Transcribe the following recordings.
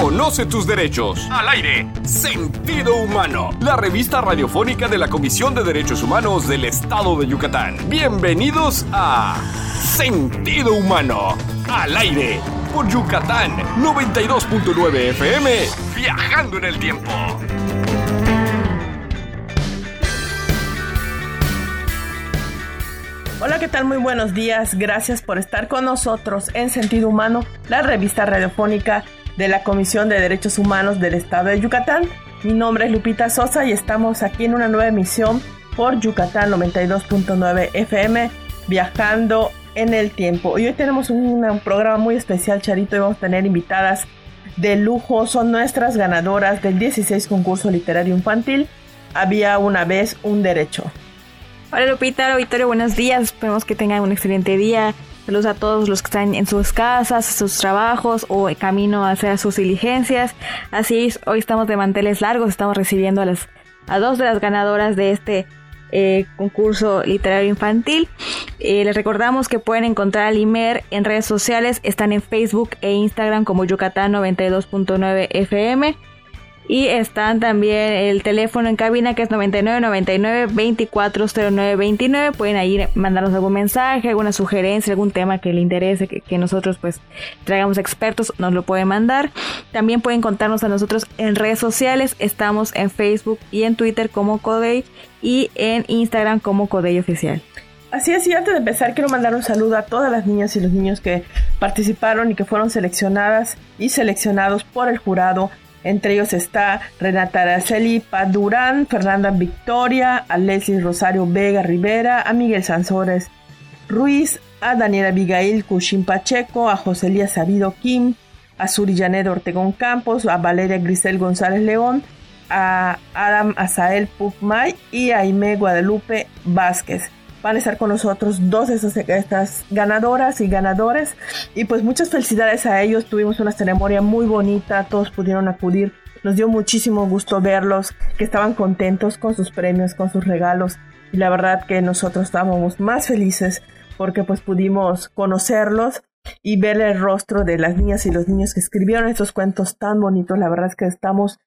Conoce tus derechos. Al aire. Sentido Humano. La revista radiofónica de la Comisión de Derechos Humanos del Estado de Yucatán. Bienvenidos a Sentido Humano. Al aire. Por Yucatán 92.9 FM. Viajando en el tiempo. Hola, ¿qué tal? Muy buenos días. Gracias por estar con nosotros en Sentido Humano, la revista radiofónica de la Comisión de Derechos Humanos del Estado de Yucatán. Mi nombre es Lupita Sosa y estamos aquí en una nueva emisión por Yucatán 92.9 FM, viajando en el tiempo. Y hoy tenemos un, programa muy especial, Charito, y vamos a tener invitadas de lujo. Son nuestras ganadoras del 16 concurso literario infantil. Había una vez un derecho. Hola Lupita, Victoria, buenos días. Esperemos que tengan un excelente día. Saludos a todos los que están en sus casas, sus trabajos o camino a hacer sus diligencias. Así es, hoy estamos de manteles largos, estamos recibiendo a, las, a dos de las ganadoras de este eh, concurso literario infantil. Eh, les recordamos que pueden encontrar al IMER en redes sociales, están en Facebook e Instagram como Yucatán 92.9 FM. Y están también el teléfono en cabina que es 9999 240929. Pueden ahí mandarnos algún mensaje, alguna sugerencia, algún tema que le interese, que, nosotros pues traigamos expertos, nos lo pueden mandar. También pueden contarnos a nosotros en redes sociales. Estamos en Facebook y en Twitter como Codey y en Instagram como Codey Oficial. Así es, y antes de empezar quiero mandar un saludo a todas las niñas y los niños que participaron y que fueron seleccionadas y seleccionados por el jurado entre ellos está Renata Araceli Padurán, Fernanda Victoria, a Leslie Rosario Vega Rivera, a Miguel Sansores Ruiz, a Daniela Abigail Cushing Pacheco, a Joselía Sabido Kim, a Suri Janet Ortegón Campos, a Valeria Grisel González León, a Adam Azael Pukmay y a Aime Guadalupe Vázquez van a estar con nosotros dos de estas ganadoras y ganadores. Y pues muchas felicidades a ellos. Tuvimos una ceremonia muy bonita, todos pudieron acudir. Nos dio muchísimo gusto verlos, que estaban contentos con sus premios, con sus regalos. Y la verdad que nosotros estábamos más felices porque pues pudimos conocerlos y ver el rostro de las niñas y los niños que escribieron estos cuentos tan bonitos. La verdad es que estamos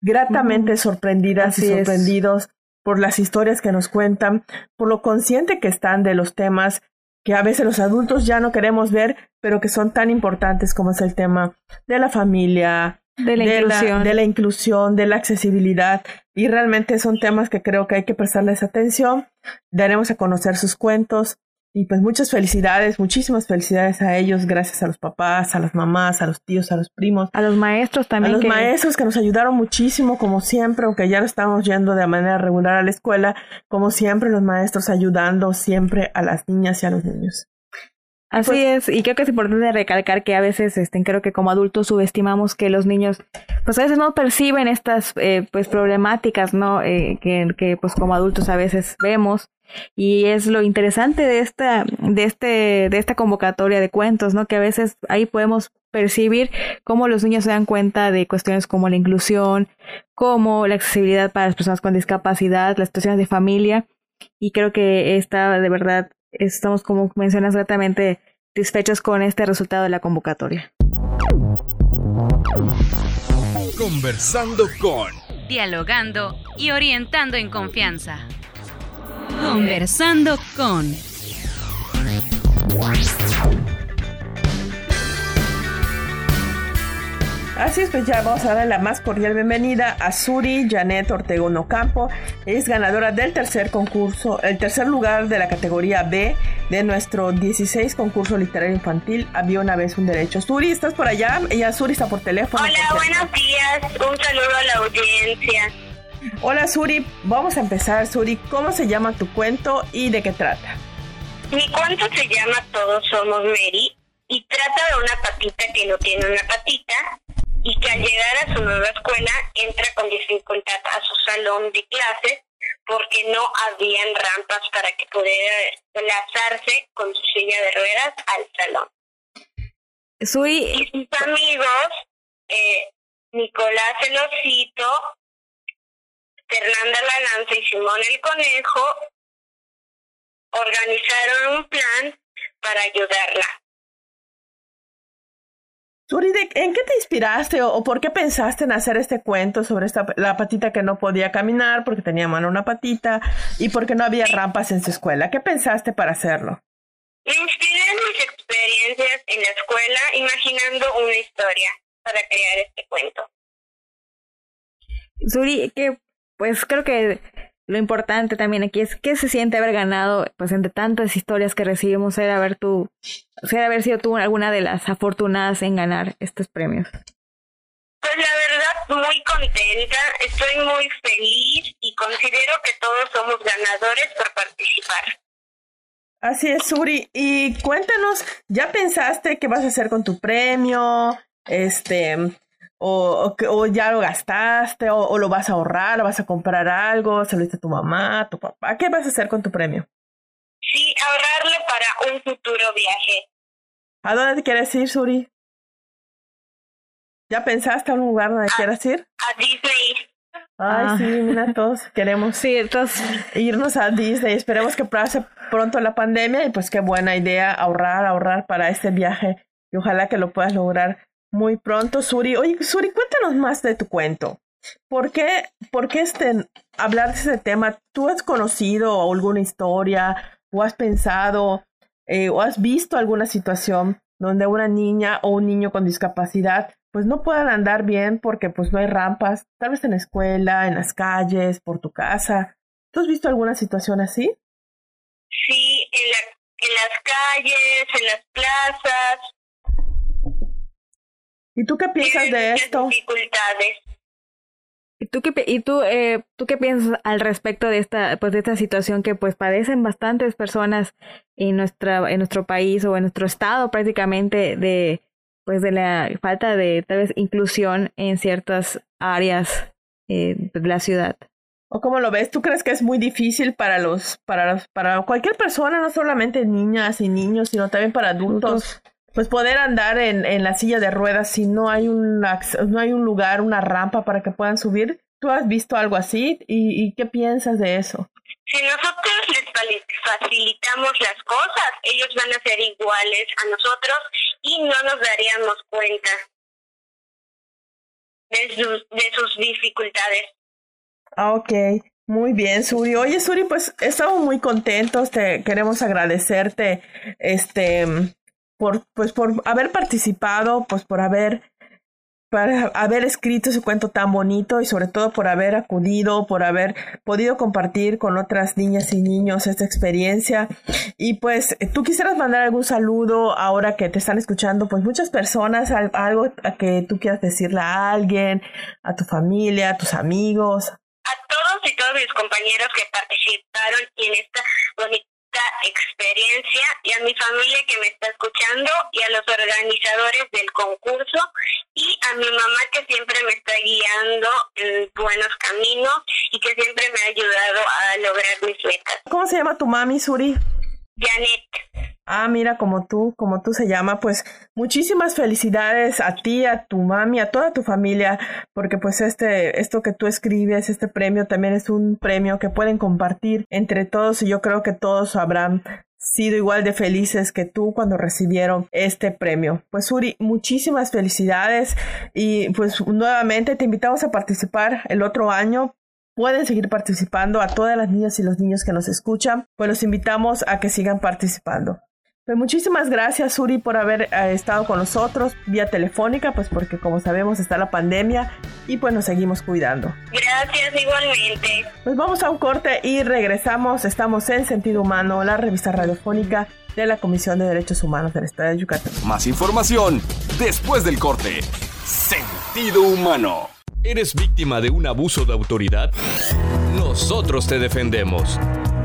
gratamente sorprendidas y sorprendidos por las historias que nos cuentan, por lo consciente que están de los temas que a veces los adultos ya no queremos ver, pero que son tan importantes como es el tema de la familia, de la, inclusión. de la inclusión, de la accesibilidad. Y realmente son temas que creo que hay que prestarles atención. Daremos a conocer sus cuentos, y pues muchas felicidades, muchísimas felicidades a ellos, gracias a los papás, a las mamás, a los tíos, a los primos. A los maestros también. A los maestros que nos ayudaron muchísimo, como siempre, aunque ya no estamos yendo de manera regular a la escuela, como siempre los maestros ayudando siempre a las niñas y a los niños. Así pues es, y creo que es importante recalcar que a veces, este, creo que como adultos subestimamos que los niños, pues a veces no perciben estas, eh, pues problemáticas, ¿no? Eh, que, que, pues como adultos a veces vemos. Y es lo interesante de esta, de este, de esta convocatoria de cuentos, ¿no? Que a veces ahí podemos percibir cómo los niños se dan cuenta de cuestiones como la inclusión, como la accesibilidad para las personas con discapacidad, las situaciones de familia. Y creo que está de verdad estamos, como mencionas exactamente, satisfechos con este resultado de la convocatoria. Conversando con... Dialogando y orientando en confianza. Conversando con... Es, pues ya vamos a darle la más cordial bienvenida a Suri Janet Ortega Campo. Es ganadora del tercer concurso, el tercer lugar de la categoría B de nuestro 16 concurso literario infantil. Había una vez un derecho. Suri, ¿estás por allá? Ella, Suri, está por teléfono. Hola, buenos días. Un saludo a la audiencia. Hola, Suri. Vamos a empezar, Suri. ¿Cómo se llama tu cuento y de qué trata? Mi cuento se llama Todos somos Mary y trata de una patita que no tiene una patita y que al llegar a su nueva escuela entra con dificultad a su salón de clases porque no habían rampas para que pudiera enlazarse con su silla de ruedas al salón. Soy... Y sus amigos, eh, Nicolás el Osito, Fernanda la Lanza y Simón el Conejo, organizaron un plan para ayudarla. Suri, ¿en qué te inspiraste o, por qué pensaste en hacer este cuento sobre esta, la patita que no podía caminar porque tenía mano una patita y porque no había rampas en su escuela? ¿Qué pensaste para hacerlo? Me inspiré en mis experiencias en la escuela imaginando una historia para crear este cuento. Suri, que pues creo que lo importante también aquí es qué se siente haber ganado, pues entre tantas historias que recibimos, ser haber tú, ser haber sido tú alguna de las afortunadas en ganar estos premios. Pues la verdad, muy contenta, estoy muy feliz y considero que todos somos ganadores por participar. Así es, Suri. Y cuéntanos, ¿ya pensaste qué vas a hacer con tu premio? Este, o, o, ya lo gastaste, o, lo vas a ahorrar, o vas a comprar algo, se lo diste a tu mamá, a tu papá. ¿Qué vas a hacer con tu premio? Sí, ahorrarlo para un futuro viaje. ¿A dónde te quieres ir, Suri? ¿Ya pensaste en un lugar donde quieras ir? A Disney. Ay, ah. sí, mira, todos queremos sí, entonces... irnos a Disney. Esperemos que pase pronto la pandemia y pues qué buena idea ahorrar, ahorrar para este viaje y ojalá que lo puedas lograr muy pronto, Suri. Oye, Suri, cuéntanos más de tu cuento. ¿Por qué, por qué este, hablar de ese tema? ¿Tú has conocido alguna historia o has pensado eh, o has visto alguna situación donde una niña o un niño con discapacidad pues no puedan andar bien porque pues no hay rampas, tal vez en la escuela, en las calles, por tu casa? ¿Tú has visto alguna situación así? Sí, en, la, en las calles, en las plazas, ¿Y tú qué piensas de esto? Dificultades. ¿Y tú qué, y tú, eh, tú qué piensas al respecto de esta, pues de esta situación que pues padecen bastantes personas en nuestra, en nuestro país o en nuestro estado prácticamente de, pues de la falta de tal vez inclusión en ciertas áreas eh, de la ciudad? ¿O cómo lo ves? ¿Tú crees que es muy difícil para los, para los, para cualquier persona, no solamente niñas y niños, sino también para adultos? Pues poder andar en, en la silla de ruedas si no hay un no hay un lugar, una rampa para que puedan subir. ¿Tú has visto algo así? ¿Y, y qué piensas de eso? Si nosotros les facilitamos las cosas, ellos van a ser iguales a nosotros y no nos daríamos cuenta de sus, de sus dificultades. Ah, ok. Muy bien, Suri. Oye, Suri, pues estamos muy contentos. Te queremos agradecerte este por, pues, por haber participado, pues por haber, para haber escrito ese cuento tan bonito y sobre todo por haber acudido, por haber podido compartir con otras niñas y niños esta experiencia. Y pues tú quisieras mandar algún saludo ahora que te están escuchando, pues muchas personas, algo a que tú quieras decirle a alguien, a tu familia, a tus amigos. A todos y todos mis compañeros que participaron en esta bonita experiencia y a mi familia que me está escuchando y a los organizadores del concurso y a mi mamá que siempre me está guiando en buenos caminos y que siempre me ha ayudado a lograr mis metas. ¿Cómo se llama tu mami, Suri? Janet. Ah, mira, como tú, como tú se llama, pues muchísimas felicidades a ti, a tu mami, a toda tu familia, porque pues este, esto que tú escribes, este premio también es un premio que pueden compartir entre todos y yo creo que todos habrán sido igual de felices que tú cuando recibieron este premio. Pues Uri, muchísimas felicidades y pues nuevamente te invitamos a participar el otro año pueden seguir participando. A todas las niñas y los niños que nos escuchan, pues los invitamos a que sigan participando. Pues muchísimas gracias, Uri, por haber eh, estado con nosotros vía telefónica, pues porque como sabemos está la pandemia y pues nos seguimos cuidando. Gracias, igualmente. Pues vamos a un corte y regresamos. Estamos en Sentido Humano, la revista radiofónica de la Comisión de Derechos Humanos del Estado de Yucatán. Más información después del corte. Sentido Humano. ¿Eres víctima de un abuso de autoridad? Nosotros te defendemos.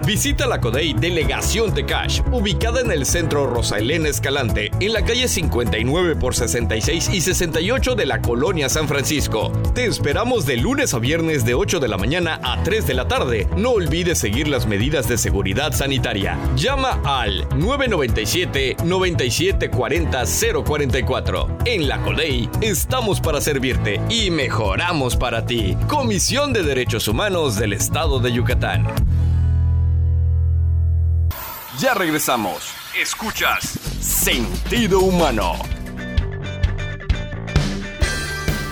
Visita la CODEI Delegación de Cash, ubicada en el centro Rosa Elena Escalante, en la calle 59 por 66 y 68 de la colonia San Francisco. Te esperamos de lunes a viernes de 8 de la mañana a 3 de la tarde. No olvides seguir las medidas de seguridad sanitaria. Llama al 997 9740 044. En la CODEI estamos para servirte y mejoramos para ti. Comisión de Derechos Humanos del Estado de Yucatán. Ya regresamos. Escuchas Sentido Humano.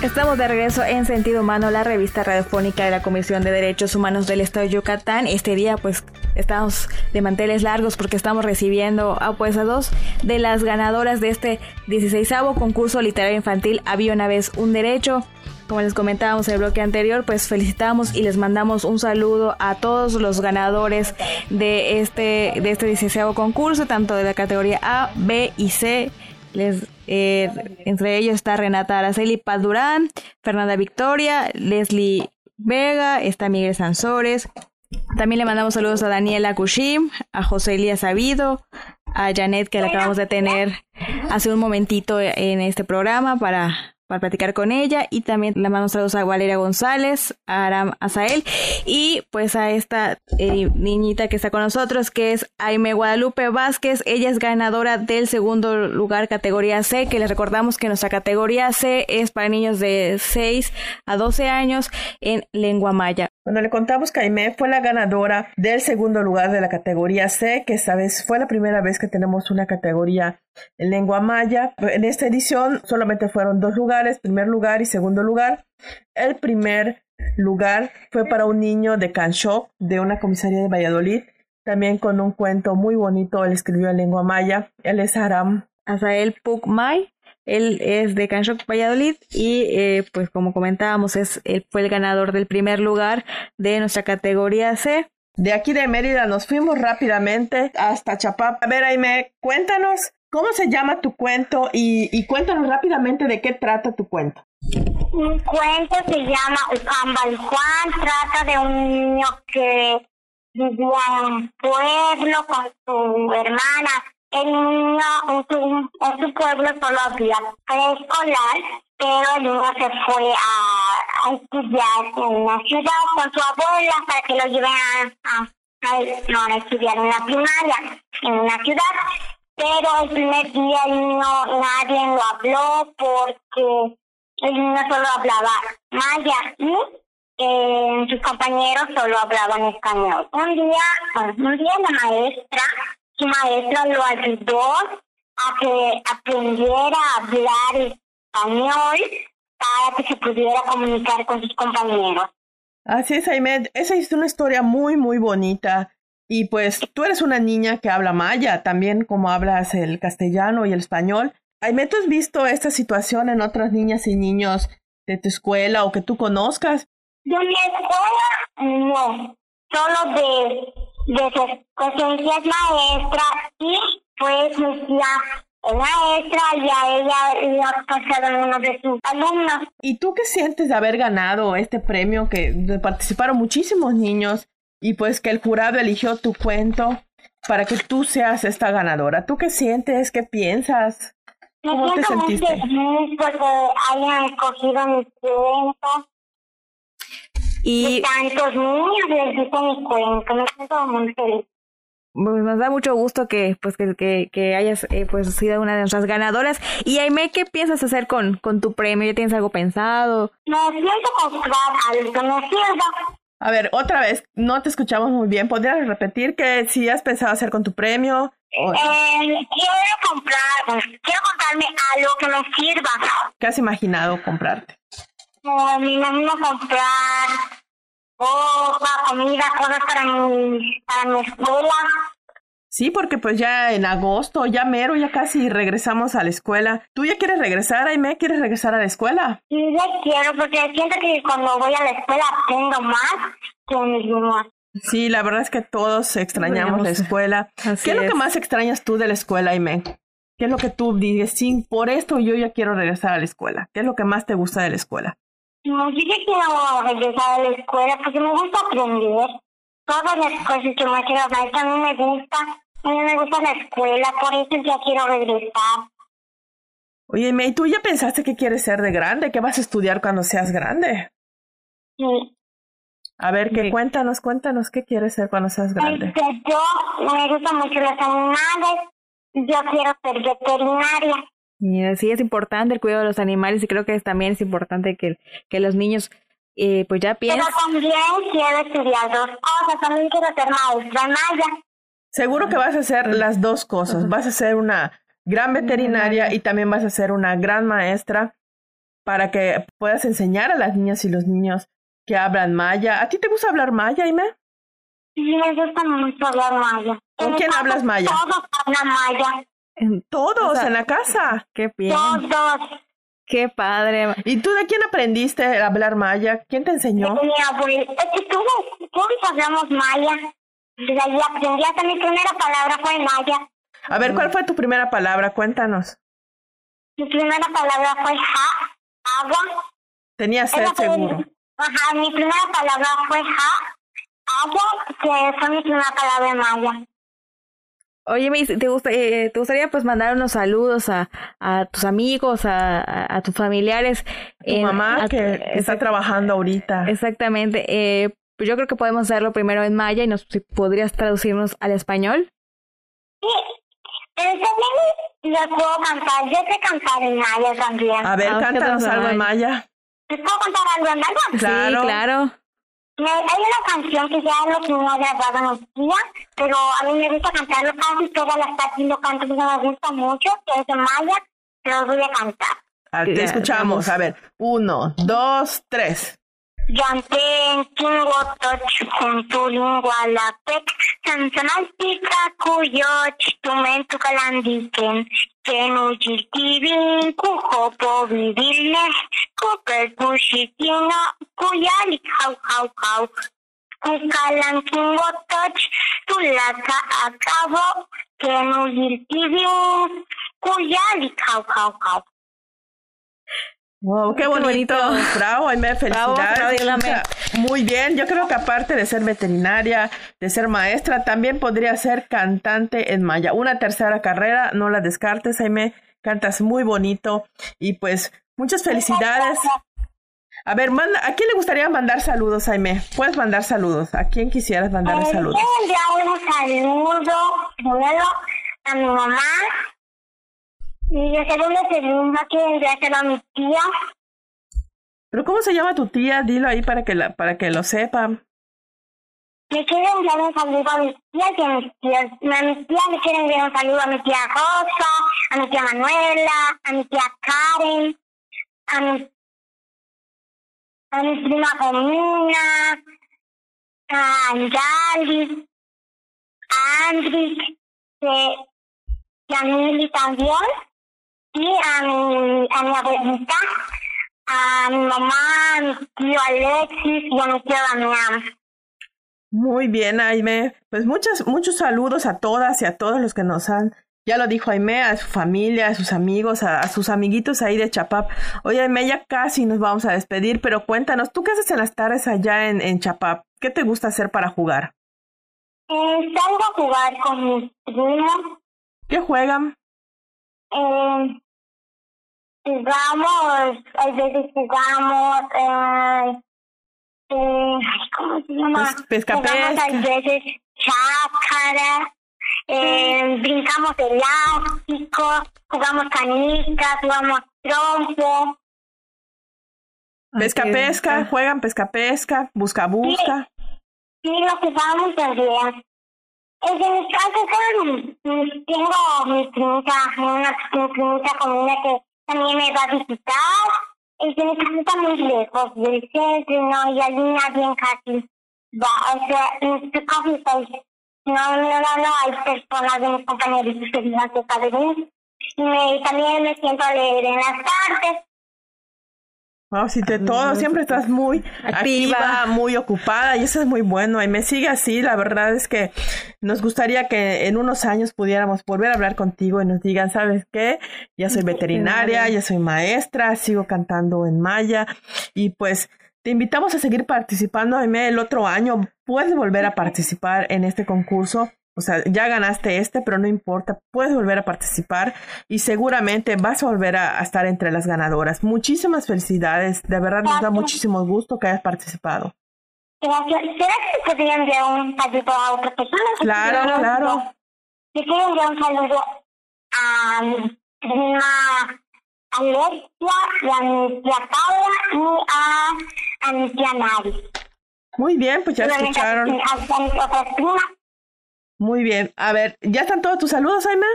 Estamos de regreso en Sentido Humano, la revista radiofónica de la Comisión de Derechos Humanos del Estado de Yucatán. Este día pues estamos de manteles largos porque estamos recibiendo a, pues, a dos de las ganadoras de este 16 concurso literario infantil Había una vez un derecho. Como les comentábamos en el bloque anterior, pues felicitamos y les mandamos un saludo a todos los ganadores de este, de este 16 concurso, tanto de la categoría A, B y C. Les eh, entre ellos está Renata Araceli Paz Durán, Fernanda Victoria, Leslie Vega, está Miguel Sansores. También le mandamos saludos a Daniela Kushim, a José Elías Sabido, a Janet que la acabamos de tener hace un momentito en este programa para para platicar con ella y también le mando saludos a Valeria González, a Aram Azael y pues a esta eh, niñita que está con nosotros que es Aime Guadalupe Vázquez. Ella es ganadora del segundo lugar categoría C, que les recordamos que nuestra categoría C es para niños de 6 a 12 años en lengua maya. Cuando le contamos que Aime fue la ganadora del segundo lugar de la categoría C, que esta vez fue la primera vez que tenemos una categoría en lengua maya. En esta edición solamente fueron dos lugares, primer lugar y segundo lugar. El primer lugar fue para un niño de Canchoc, de una comisaría de Valladolid, también con un cuento muy bonito, él escribió en lengua maya. Él es Aram. Azael Pukmay él es de Canchoc Valladolid y eh, pues como comentábamos es, él fue el ganador del primer lugar de nuestra categoría C. De aquí de Mérida nos fuimos rápidamente hasta Chapap. A ver, Aime, cuéntanos cómo se llama tu cuento y, cuéntanos rápidamente de qué trata tu cuento. Mi cuento se llama Ucambal Juan, trata de un niño que vivía en un pueblo con su hermana el niño en su, pueblo solo había preescolar, pero el niño se fue a, estudiar en una ciudad con su abuela para que lo lleven a, a, estudiar en la primaria, en una ciudad. Pero el primer día el niño nadie lo habló porque el niño solo hablaba maya y eh, sus compañeros solo hablaban español. Un día, un día la maestra su maestra lo ayudó a que aprendiera a hablar español para que se pudiera comunicar con sus compañeros. Así es, Jaime. Esa es una historia muy, muy bonita. Y pues tú eres una niña que habla maya, también como hablas el castellano y el español. Jaime, ¿tú has visto esta situación en otras niñas y niños de tu escuela o que tú conozcas? De mi escuela, no. Solo de de sus maestra y pues mi tía maestra y a ella le ha pasado uno de sus alumnos. ¿Y tú qué sientes de haber ganado este premio que participaron muchísimos niños y pues que el jurado eligió tu cuento para que tú seas esta ganadora? ¿Tú qué sientes? ¿Qué piensas? ¿Cómo te sentiste? Muy porque hayan escogido mi cuento y tantos niños les mi cuento, me siento muy feliz. Pues nos da mucho gusto que pues que, que, hayas eh, pues sido una de nuestras ganadoras. Y Aime, ¿qué piensas hacer con, con tu premio? ¿Ya tienes algo pensado? Me siento comprar algo que me sirva. A ver, otra vez, no te escuchamos muy bien. ¿Podrías repetir qué si has pensado hacer con tu premio? Eh, quiero comprar, quiero comprarme algo que me sirva. ¿Qué has imaginado comprarte? Eh, me imagino comprar ropa, comida, cosas para mi, para mi escuela. Sí, porque pues ya en agosto, ya mero, ya casi regresamos a la escuela. ¿Tú ya quieres regresar, Aime? ¿Quieres regresar a la escuela? Sí, ya quiero, porque siento que cuando voy a la escuela aprendo más que mis. Sí, la verdad es que todos extrañamos la escuela. ¿Qué es, lo que más extrañas tú de la escuela, Aime? ¿Qué es lo que tú dices? Sí, por esto yo ya quiero regresar a la escuela. ¿Qué es lo que más te gusta de la escuela? No, sí que quiero regresar a la escuela porque me gusta aprender. Todas las cosas que me quiero a mí me gusta. A mí me gusta la escuela, por eso ya quiero regresar. Oye, May, ¿tú ya pensaste que quieres ser de grande? ¿Qué vas a estudiar cuando seas grande? Sí. A ver, que cuéntanos, cuéntanos, ¿qué quieres ser cuando seas grande? Este, yo me gustan mucho los animales. Yo quiero ser veterinaria. Y sí, es importante el cuidado de los animales y creo que también es importante que, que los niños eh, pues ya piensen. Pero también quiero estudiar dos cosas, también quiero ser maestra maya. Seguro que vas a hacer las dos cosas, vas a ser una gran veterinaria y también vas a ser una gran maestra. para que puedas enseñar a las niñas y los niños que hablan maya. ¿A ti te gusta hablar maya, Aime? Sí, me gusta mucho hablar maya. ¿Con quién hablas maya? Todos hablan maya. Todos en la casa. Qué bien. Todos. Qué padre. ¿Y tú de quién aprendiste a hablar maya? ¿Quién te enseñó? Mi todos, todos hablamos maya. Desde ahí aprendí hasta mi primera palabra fue maya. A ver, ¿cuál fue tu primera palabra? Cuéntanos. Mi primera palabra fue ja, agua. Tenías sed seguro. Ajá, mi primera palabra fue ja, agua, que fue mi primera palabra en maya. Oye, ¿te, gusta, eh, ¿te gustaría pues mandar unos saludos a, a tus amigos, a, a, a tus familiares? Tu en- mamá a- que está trabajando ahorita. Exactamente. Eh, pues yo creo que podemos hacerlo primero en maya y nos si podrías traducirnos al español. Sí, pero también les puedo cantar. Yo sé cantar en maya también. A ver, Ah, ¿qué cántanos algo en Maya? ¿Les puedo cantar algo en maya? Claro. Sí, claro. Me- Hay una canción que ya lo que ha grabado en día, pero a mí me gusta cantarlo casi todas las tardes lo canto porque me gusta mucho, que es en maya, pero lo voy a cantar. Te escuchamos. A ver, uno, dos, tres. Yanten kingo toch kung tuling wala pek sansanal tika kuyoch tumen tukalandiken kenu jiltibin kuhopo vivilne kuper kushikina kuyalik hau hau hau kukalan kingo toch tulaka akabo kenu jiltibin kuyalik hau hau hau Wow, qué Qué bonito. bonito. Bravo, Aime, felicidades. Muy bien, yo creo que aparte de ser veterinaria, de ser maestra, también podría ser cantante en maya. Una tercera carrera, no la descartes, Aime, cantas muy bonito y pues muchas felicidades. A ver, manda, ¿a quién le gustaría mandar saludos, Aime? Puedes mandar saludos. ¿A quién quisieras mandar saludos? Enviar un saludo primero a mi mamá. Y el segundo segundo quiero enviárselo a mi tía. Pero ¿cómo se llama tu tía? Dilo ahí para que la, para que lo sepa. Le quiero enviar un saludo a mis tías y a mis tíos. A mi tía le quiero enviar un saludo a mi tía Rosa, a mi tía Manuela, a mi tía Karen, a mi, a mi prima Romina, a Anjali, a Andrick, a Mili también, y a mi, a mi abuelita, a mi mamá, a mi tío Alexis y a mi tío Damián. Muy bien, Aime. Pues muchas, muchos saludos a todas y a todos los que nos han, ya lo dijo Aime, a su familia, a sus amigos, a, a sus amiguitos ahí de Chapap. Oye, Aime, ya casi nos vamos a despedir, pero cuéntanos, ¿tú qué haces en las tardes allá en, en Chapap? ¿Qué te gusta hacer para jugar? Eh, salgo a jugar con mis primos. ¿Qué juegan? Eh, jugamos, a veces jugamos, eh, eh, ¿cómo se llama? Pues, pesca, jugamos a pesca. veces chácara, eh, brincamos elástico, jugamos canicas, jugamos trompo. Pesca, pesca, juegan pesca, pesca, busca, busca. Sí, lo jugamos también. Es de mis son- tengo mi primita, una mi primita conmigo que también me va a visitar. De mi casa está muy lejos del centro, no, y allí nadie casi va, o sea, casi soy. No, no, no, no, hay personas de mis compañeritos que viven cerca de mí. Y me- también me siento a leer en las tardes. Wow, sí, de todo, siempre estás muy activa. Activa. muy ocupada y eso es muy bueno. Y me sigue así, la verdad es que nos gustaría que en unos años pudiéramos volver a hablar contigo y nos digan, ¿sabes qué? Ya soy veterinaria, ya soy maestra, sigo cantando en maya y pues te invitamos a seguir participando, Aime, el otro año. Puedes volver a participar en este concurso. O sea, ya ganaste este, pero no importa, puedes volver a participar y seguramente vas a volver a, a estar entre las ganadoras. Muchísimas felicidades, de verdad nos da Gracias. muchísimo gusto que hayas participado. Gracias. ¿Será que se podría enviar un saludo a otra persona? Claro, claro. Le quiero enviar un saludo a mi prima Alexia y a mi tía Paula y a, a mi tía Mari. Muy bien, pues ya escucharon. A, a mis otras primas. Muy bien. A ver, ¿ya están todos tus saludos, Aime?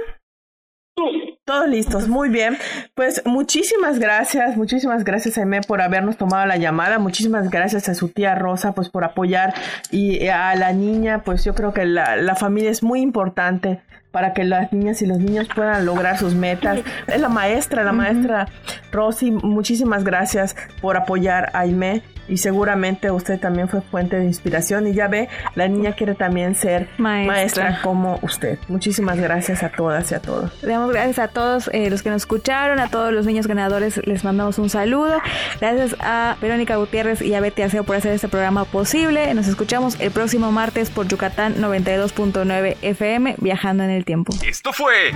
Sí. Todos listos, muy bien. Pues muchísimas gracias, muchísimas gracias Aime por habernos tomado la llamada, muchísimas gracias a su tía Rosa pues por apoyar y a la niña, pues yo creo que la, la familia es muy importante para que las niñas y los niños puedan lograr sus metas. Es la maestra, la maestra Rosy, muchísimas gracias por apoyar a Aime y seguramente usted también fue fuente de inspiración y ya ve, la niña quiere también ser maestra, como usted. Muchísimas gracias a todas y a todos. Le damos gracias a todos eh, los que nos escucharon, a todos los niños ganadores les mandamos un saludo. Gracias a Verónica Gutiérrez y a Betty Aseo por hacer este programa posible. Nos escuchamos el próximo martes por Yucatán 92.9 FM, viajando en el tiempo. Esto fue...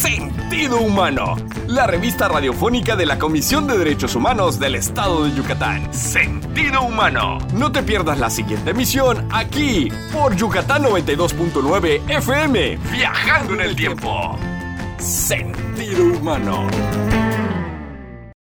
Sentido Humano, la revista radiofónica de la Comisión de Derechos Humanos del Estado de Yucatán. Sentido Humano. No te pierdas la siguiente emisión aquí por Yucatán 92.9 FM, viajando en el tiempo. Sentido Humano.